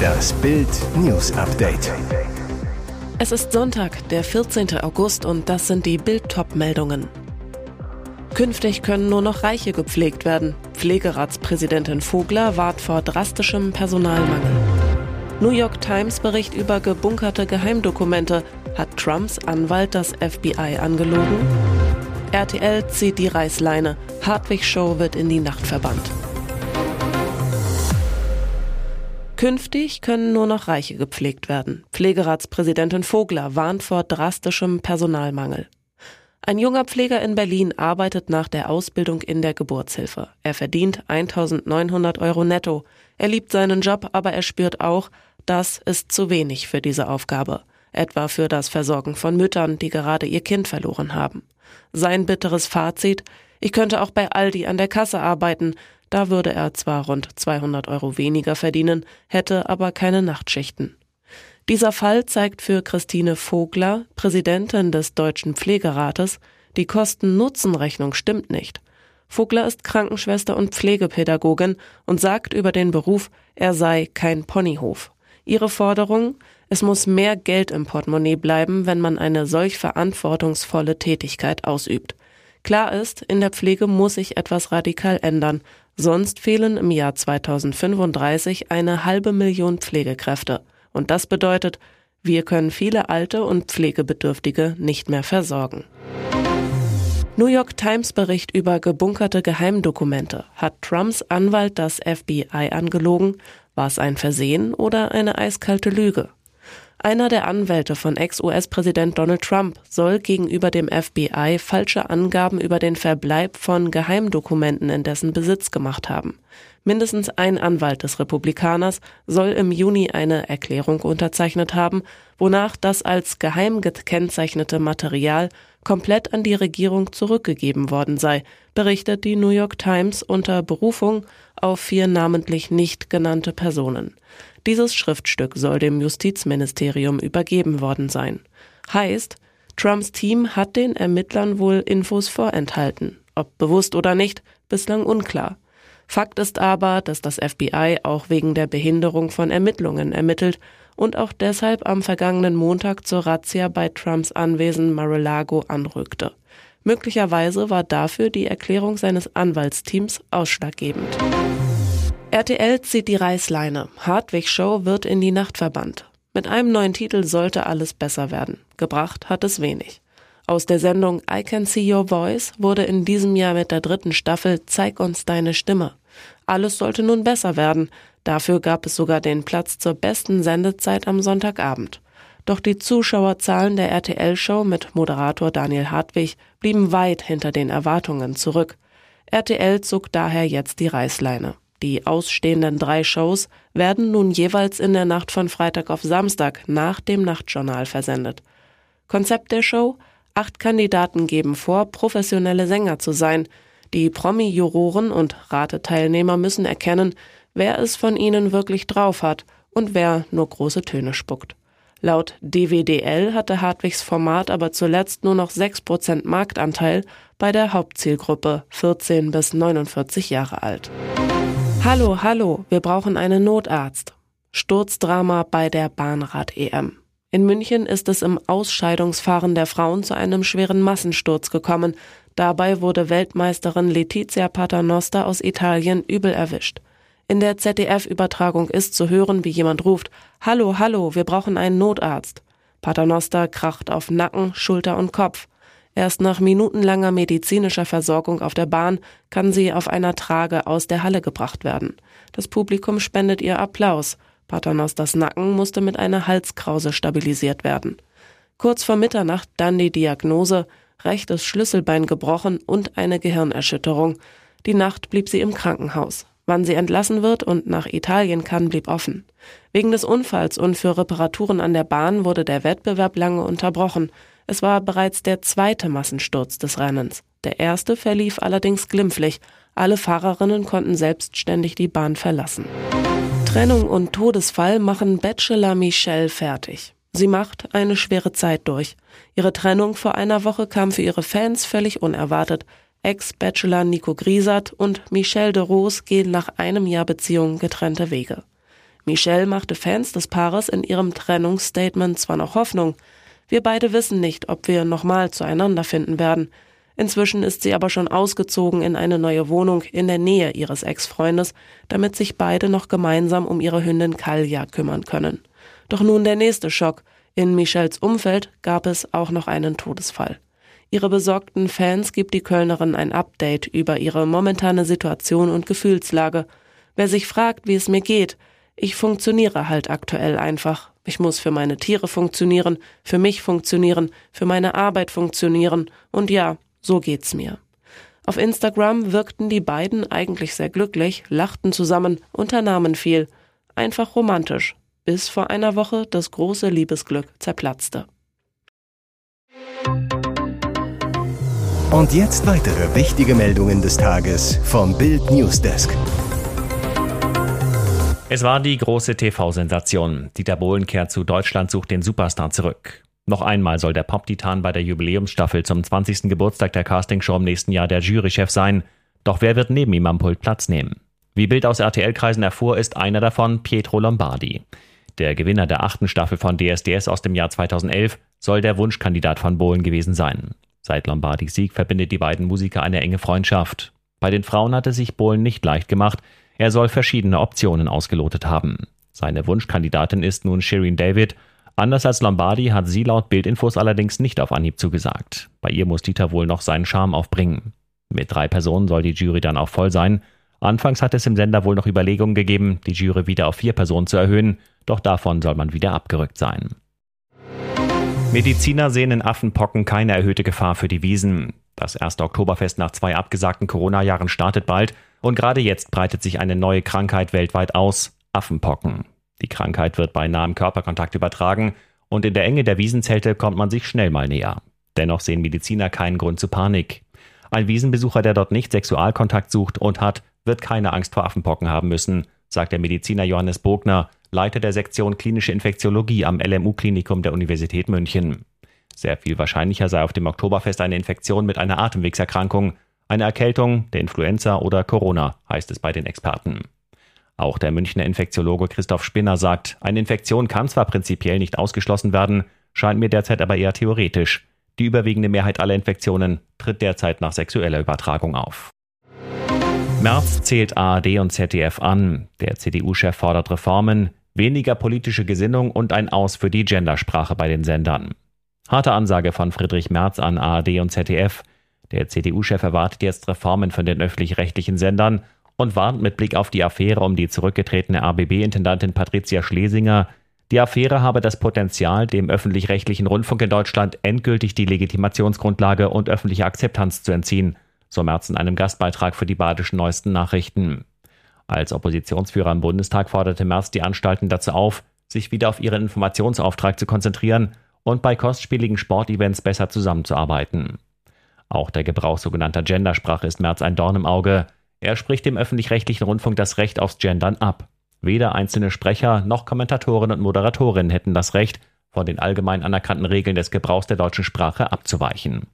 Das Bild News Update. Es ist Sonntag, der 14. August und das sind die Bild meldungen Künftig können nur noch Reiche gepflegt werden. Pflegeratspräsidentin Vogler wahrt vor drastischem Personalmangel. New York Times Bericht über gebunkerte Geheimdokumente. Hat Trumps Anwalt das FBI angelogen? RTL zieht die Reißleine. Hartwig Show wird in die Nacht verbannt. Künftig können nur noch Reiche gepflegt werden. Pflegeratspräsidentin Vogler warnt vor drastischem Personalmangel. Ein junger Pfleger in Berlin arbeitet nach der Ausbildung in der Geburtshilfe. Er verdient 1900 Euro netto. Er liebt seinen Job, aber er spürt auch, das ist zu wenig für diese Aufgabe. Etwa für das Versorgen von Müttern, die gerade ihr Kind verloren haben. Sein bitteres Fazit, ich könnte auch bei Aldi an der Kasse arbeiten, da würde er zwar rund 200 Euro weniger verdienen, hätte aber keine Nachtschichten. Dieser Fall zeigt für Christine Vogler, Präsidentin des Deutschen Pflegerates, die Kosten-Nutzen-Rechnung stimmt nicht. Vogler ist Krankenschwester und Pflegepädagogin und sagt über den Beruf, er sei kein Ponyhof. Ihre Forderung, es muss mehr Geld im Portemonnaie bleiben, wenn man eine solch verantwortungsvolle Tätigkeit ausübt. Klar ist, in der Pflege muss sich etwas radikal ändern, sonst fehlen im Jahr 2035 eine halbe Million Pflegekräfte. Und das bedeutet, wir können viele alte und Pflegebedürftige nicht mehr versorgen. New York Times Bericht über gebunkerte Geheimdokumente. Hat Trumps Anwalt das FBI angelogen? War es ein Versehen oder eine eiskalte Lüge? Einer der Anwälte von Ex-US-Präsident Donald Trump soll gegenüber dem FBI falsche Angaben über den Verbleib von Geheimdokumenten in dessen Besitz gemacht haben. Mindestens ein Anwalt des Republikaners soll im Juni eine Erklärung unterzeichnet haben, wonach das als geheim gekennzeichnete Material komplett an die Regierung zurückgegeben worden sei, berichtet die New York Times unter Berufung auf vier namentlich nicht genannte Personen. Dieses Schriftstück soll dem Justizministerium übergeben worden sein. Heißt, Trumps Team hat den Ermittlern wohl Infos vorenthalten. Ob bewusst oder nicht, bislang unklar. Fakt ist aber, dass das FBI auch wegen der Behinderung von Ermittlungen ermittelt und auch deshalb am vergangenen Montag zur Razzia bei Trumps Anwesen Mar-a-Lago anrückte. Möglicherweise war dafür die Erklärung seines Anwaltsteams ausschlaggebend. RTL zieht die Reißleine. Hartwig Show wird in die Nacht verbannt. Mit einem neuen Titel sollte alles besser werden. Gebracht hat es wenig. Aus der Sendung I Can See Your Voice wurde in diesem Jahr mit der dritten Staffel Zeig uns deine Stimme. Alles sollte nun besser werden. Dafür gab es sogar den Platz zur besten Sendezeit am Sonntagabend. Doch die Zuschauerzahlen der RTL-Show mit Moderator Daniel Hartwig blieben weit hinter den Erwartungen zurück. RTL zog daher jetzt die Reißleine. Die ausstehenden drei Shows werden nun jeweils in der Nacht von Freitag auf Samstag nach dem Nachtjournal versendet. Konzept der Show? Acht Kandidaten geben vor, professionelle Sänger zu sein. Die Promi-Juroren und Rateteilnehmer müssen erkennen, wer es von ihnen wirklich drauf hat und wer nur große Töne spuckt. Laut DWDL hatte Hartwigs Format aber zuletzt nur noch 6% Marktanteil bei der Hauptzielgruppe 14 bis 49 Jahre alt. Hallo, hallo, wir brauchen einen Notarzt. Sturzdrama bei der Bahnrad-EM. In München ist es im Ausscheidungsfahren der Frauen zu einem schweren Massensturz gekommen. Dabei wurde Weltmeisterin Letizia Paternoster aus Italien übel erwischt. In der ZDF-Übertragung ist zu hören, wie jemand ruft, Hallo, hallo, wir brauchen einen Notarzt. Paternoster kracht auf Nacken, Schulter und Kopf. Erst nach minutenlanger medizinischer Versorgung auf der Bahn kann sie auf einer Trage aus der Halle gebracht werden. Das Publikum spendet ihr Applaus. Paternosters Nacken musste mit einer Halskrause stabilisiert werden. Kurz vor Mitternacht dann die Diagnose, rechtes Schlüsselbein gebrochen und eine Gehirnerschütterung. Die Nacht blieb sie im Krankenhaus. Wann sie entlassen wird und nach Italien kann, blieb offen. Wegen des Unfalls und für Reparaturen an der Bahn wurde der Wettbewerb lange unterbrochen. Es war bereits der zweite Massensturz des Rennens. Der erste verlief allerdings glimpflich. Alle Fahrerinnen konnten selbstständig die Bahn verlassen. Trennung und Todesfall machen Bachelor Michelle fertig. Sie macht eine schwere Zeit durch. Ihre Trennung vor einer Woche kam für ihre Fans völlig unerwartet. Ex-Bachelor Nico Griesert und Michelle de Rose gehen nach einem Jahr Beziehung getrennte Wege. Michelle machte Fans des Paares in ihrem Trennungsstatement zwar noch Hoffnung, wir beide wissen nicht, ob wir nochmal zueinander finden werden. Inzwischen ist sie aber schon ausgezogen in eine neue Wohnung in der Nähe ihres Ex-Freundes, damit sich beide noch gemeinsam um ihre Hündin Kalja kümmern können. Doch nun der nächste Schock. In Michels Umfeld gab es auch noch einen Todesfall. Ihre besorgten Fans gibt die Kölnerin ein Update über ihre momentane Situation und Gefühlslage. Wer sich fragt, wie es mir geht, ich funktioniere halt aktuell einfach. Ich muss für meine Tiere funktionieren, für mich funktionieren, für meine Arbeit funktionieren. Und ja, so geht's mir. Auf Instagram wirkten die beiden eigentlich sehr glücklich, lachten zusammen, unternahmen viel. Einfach romantisch, bis vor einer Woche das große Liebesglück zerplatzte. Und jetzt weitere wichtige Meldungen des Tages vom Bild Newsdesk. Es war die große TV-Sensation. Dieter Bohlen kehrt zu Deutschland sucht den Superstar zurück. Noch einmal soll der Pop-Titan bei der Jubiläumsstaffel zum 20. Geburtstag der Castingshow im nächsten Jahr der Jurychef sein. Doch wer wird neben ihm am Pult Platz nehmen? Wie Bild aus RTL-Kreisen erfuhr, ist einer davon Pietro Lombardi. Der Gewinner der achten Staffel von DSDS aus dem Jahr 2011 soll der Wunschkandidat von Bohlen gewesen sein. Seit Lombardis Sieg verbindet die beiden Musiker eine enge Freundschaft. Bei den Frauen hatte sich Bohlen nicht leicht gemacht, er soll verschiedene Optionen ausgelotet haben. Seine Wunschkandidatin ist nun Shirin David. Anders als Lombardi hat sie laut Bildinfos allerdings nicht auf Anhieb zugesagt. Bei ihr muss Dieter wohl noch seinen Charme aufbringen. Mit drei Personen soll die Jury dann auch voll sein. Anfangs hat es im Sender wohl noch Überlegungen gegeben, die Jury wieder auf vier Personen zu erhöhen, doch davon soll man wieder abgerückt sein. Mediziner sehen in Affenpocken keine erhöhte Gefahr für die Wiesen. Das erste Oktoberfest nach zwei abgesagten Corona-Jahren startet bald und gerade jetzt breitet sich eine neue Krankheit weltweit aus, Affenpocken. Die Krankheit wird bei nahem Körperkontakt übertragen und in der Enge der Wiesenzelte kommt man sich schnell mal näher. Dennoch sehen Mediziner keinen Grund zu Panik. Ein Wiesenbesucher, der dort nicht Sexualkontakt sucht und hat, wird keine Angst vor Affenpocken haben müssen, sagt der Mediziner Johannes Bogner, Leiter der Sektion Klinische Infektiologie am LMU-Klinikum der Universität München. Sehr viel wahrscheinlicher sei auf dem Oktoberfest eine Infektion mit einer Atemwegserkrankung, eine Erkältung, der Influenza oder Corona, heißt es bei den Experten. Auch der Münchner Infektiologe Christoph Spinner sagt, eine Infektion kann zwar prinzipiell nicht ausgeschlossen werden, scheint mir derzeit aber eher theoretisch. Die überwiegende Mehrheit aller Infektionen tritt derzeit nach sexueller Übertragung auf. März zählt ARD und ZDF an. Der CDU-Chef fordert Reformen, weniger politische Gesinnung und ein Aus für die Gendersprache bei den Sendern. Harte Ansage von Friedrich Merz an ARD und ZDF. Der CDU-Chef erwartet jetzt Reformen von den öffentlich-rechtlichen Sendern und warnt mit Blick auf die Affäre um die zurückgetretene ABB-Intendantin Patricia Schlesinger, die Affäre habe das Potenzial, dem öffentlich-rechtlichen Rundfunk in Deutschland endgültig die Legitimationsgrundlage und öffentliche Akzeptanz zu entziehen, so Merz in einem Gastbeitrag für die badischen neuesten Nachrichten. Als Oppositionsführer im Bundestag forderte Merz die Anstalten dazu auf, sich wieder auf ihren Informationsauftrag zu konzentrieren und bei kostspieligen Sportevents besser zusammenzuarbeiten. Auch der Gebrauch sogenannter Gendersprache ist Merz ein Dorn im Auge. Er spricht dem öffentlich-rechtlichen Rundfunk das Recht aufs Gendern ab. Weder einzelne Sprecher noch Kommentatoren und Moderatorinnen hätten das Recht, von den allgemein anerkannten Regeln des Gebrauchs der deutschen Sprache abzuweichen.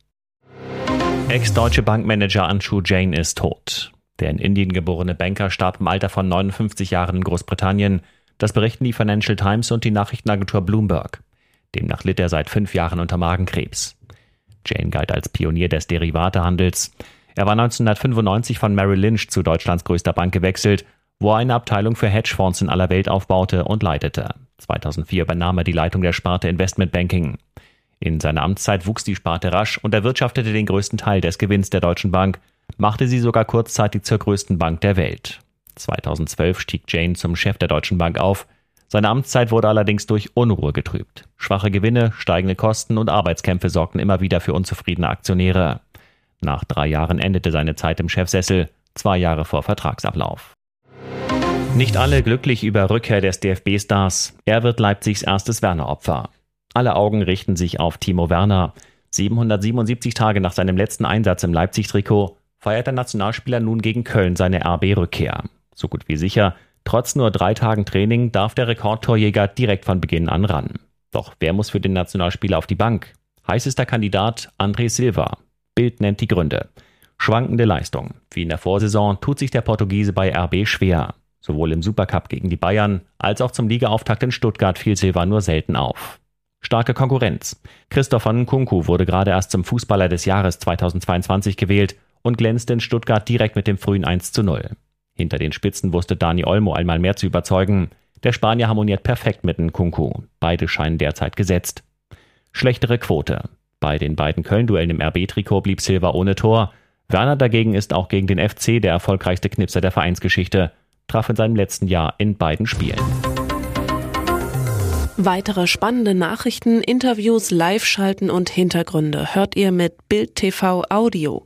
Ex-deutsche Bankmanager Anshu Jain ist tot. Der in Indien geborene Banker starb im Alter von 59 Jahren in Großbritannien. Das berichten die Financial Times und die Nachrichtenagentur Bloomberg. Demnach litt er seit fünf Jahren unter Magenkrebs. Jane galt als Pionier des Derivatehandels. Er war 1995 von Merrill Lynch zu Deutschlands größter Bank gewechselt, wo er eine Abteilung für Hedgefonds in aller Welt aufbaute und leitete. 2004 übernahm er die Leitung der Sparte Investmentbanking. In seiner Amtszeit wuchs die Sparte rasch und erwirtschaftete den größten Teil des Gewinns der Deutschen Bank, machte sie sogar kurzzeitig zur größten Bank der Welt. 2012 stieg Jane zum Chef der Deutschen Bank auf, seine Amtszeit wurde allerdings durch Unruhe getrübt. Schwache Gewinne, steigende Kosten und Arbeitskämpfe sorgten immer wieder für unzufriedene Aktionäre. Nach drei Jahren endete seine Zeit im Chefsessel, zwei Jahre vor Vertragsablauf. Nicht alle glücklich über Rückkehr des DFB-Stars. Er wird Leipzigs erstes Werner-Opfer. Alle Augen richten sich auf Timo Werner. 777 Tage nach seinem letzten Einsatz im Leipzig-Trikot feiert der Nationalspieler nun gegen Köln seine RB-Rückkehr. So gut wie sicher, Trotz nur drei Tagen Training darf der Rekordtorjäger direkt von Beginn an ran. Doch wer muss für den Nationalspieler auf die Bank? Heißester Kandidat André Silva. Bild nennt die Gründe. Schwankende Leistung. Wie in der Vorsaison tut sich der Portugiese bei RB schwer. Sowohl im Supercup gegen die Bayern als auch zum Ligaauftakt in Stuttgart fiel Silva nur selten auf. Starke Konkurrenz. Christopher Nkunku wurde gerade erst zum Fußballer des Jahres 2022 gewählt und glänzte in Stuttgart direkt mit dem frühen 1 zu 0. Hinter den Spitzen wusste Dani Olmo einmal mehr zu überzeugen. Der Spanier harmoniert perfekt mit Nkunku. Beide scheinen derzeit gesetzt. Schlechtere Quote. Bei den beiden Köln-Duellen im RB-Trikot blieb Silva ohne Tor. Werner dagegen ist auch gegen den FC der erfolgreichste Knipser der Vereinsgeschichte, traf in seinem letzten Jahr in beiden Spielen. Weitere spannende Nachrichten, Interviews, Live-Schalten und Hintergründe hört ihr mit Bild TV Audio.